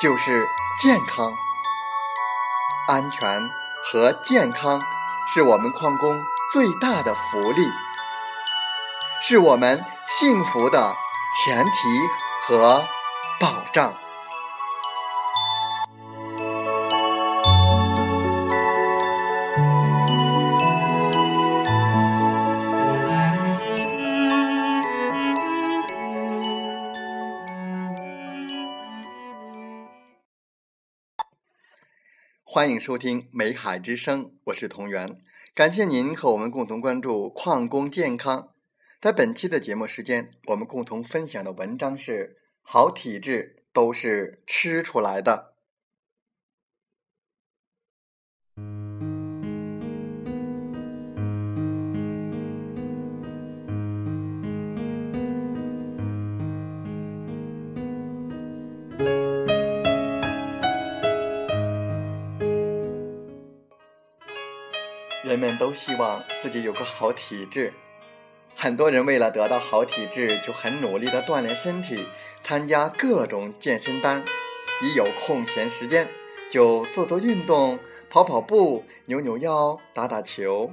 就是健康。安全和健康。是我们矿工最大的福利，是我们幸福的前提和保障。欢迎收听《美海之声》，我是同源，感谢您和我们共同关注矿工健康。在本期的节目时间，我们共同分享的文章是：好体质都是吃出来的。人们都希望自己有个好体质，很多人为了得到好体质，就很努力的锻炼身体，参加各种健身班，一有空闲时间就做做运动，跑跑步，扭扭腰，打打球。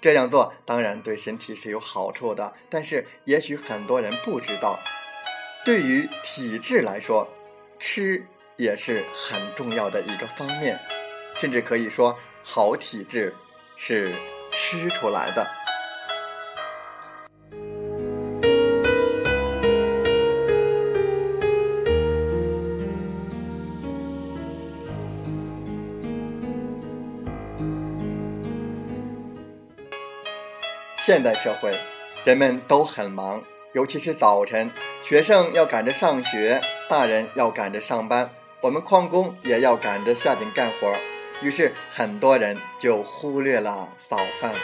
这样做当然对身体是有好处的，但是也许很多人不知道，对于体质来说，吃也是很重要的一个方面，甚至可以说。好体质是吃出来的。现代社会，人们都很忙，尤其是早晨，学生要赶着上学，大人要赶着上班，我们矿工也要赶着下井干活。于是很多人就忽略了早饭。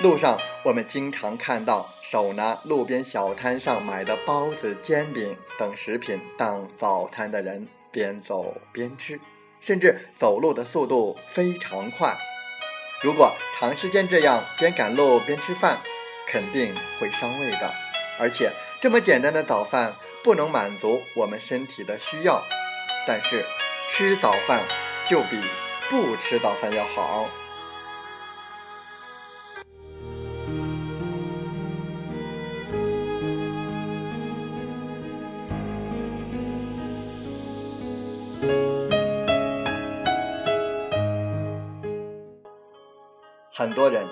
路上我们经常看到手拿路边小摊上买的包子、煎饼等食品当早餐的人，边走边吃，甚至走路的速度非常快。如果长时间这样边赶路边吃饭，肯定会伤胃的。而且这么简单的早饭不能满足我们身体的需要。但是吃早饭。就比不吃早餐要好。很多人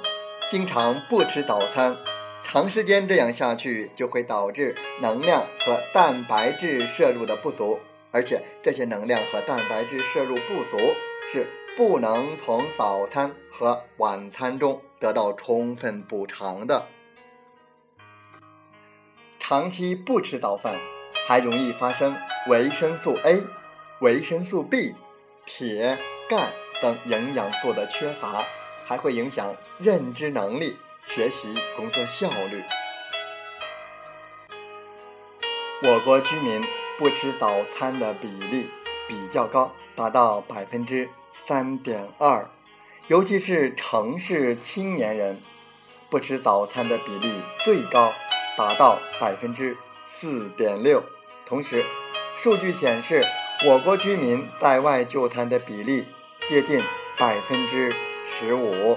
经常不吃早餐，长时间这样下去，就会导致能量和蛋白质摄入的不足。而且这些能量和蛋白质摄入不足，是不能从早餐和晚餐中得到充分补偿的。长期不吃早饭，还容易发生维生素 A、维生素 B、铁、钙等营养素的缺乏，还会影响认知能力、学习工作效率。我国居民。不吃早餐的比例比较高，达到百分之三点二，尤其是城市青年人，不吃早餐的比例最高，达到百分之四点六。同时，数据显示，我国居民在外就餐的比例接近百分之十五，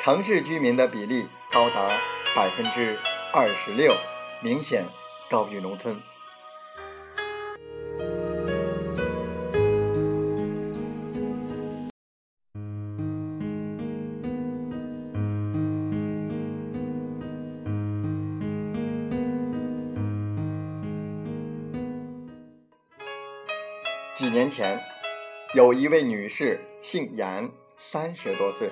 城市居民的比例高达百分之二十六，明显高于农村。几年前，有一位女士姓严，三十多岁，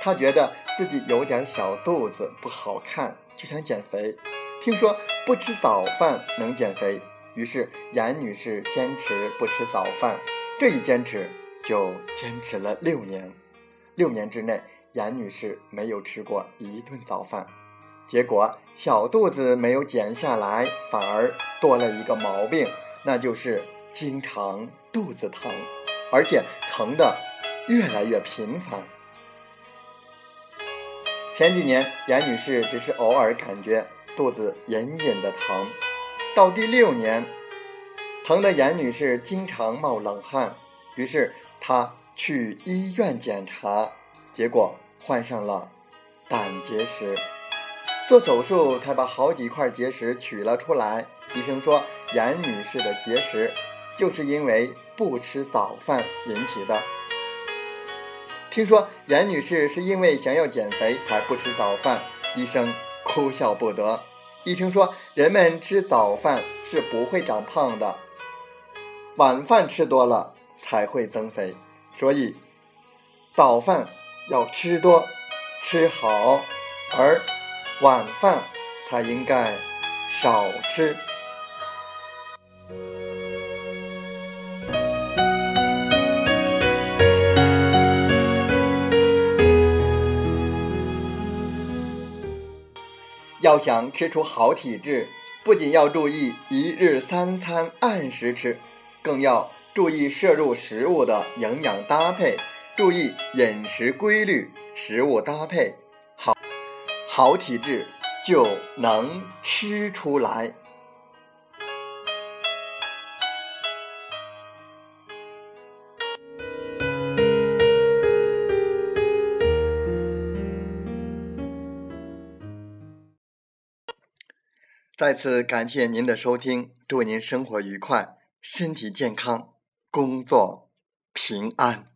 她觉得自己有点小肚子不好看，就想减肥。听说不吃早饭能减肥，于是严女士坚持不吃早饭。这一坚持就坚持了六年。六年之内，严女士没有吃过一顿早饭，结果小肚子没有减下来，反而多了一个毛病，那就是经常肚子疼，而且疼的越来越频繁。前几年，严女士只是偶尔感觉肚子隐隐的疼，到第六年，疼的严女士经常冒冷汗，于是她去医院检查，结果患上了胆结石，做手术才把好几块结石取了出来。医生说，严女士的结石就是因为不吃早饭引起的。听说严女士是因为想要减肥才不吃早饭，医生哭笑不得。医生说，人们吃早饭是不会长胖的，晚饭吃多了才会增肥，所以早饭要吃多吃好，而晚饭才应该少吃。要想吃出好体质，不仅要注意一日三餐按时吃，更要注意摄入食物的营养搭配，注意饮食规律、食物搭配，好，好体质就能吃出来。再次感谢您的收听，祝您生活愉快，身体健康，工作平安。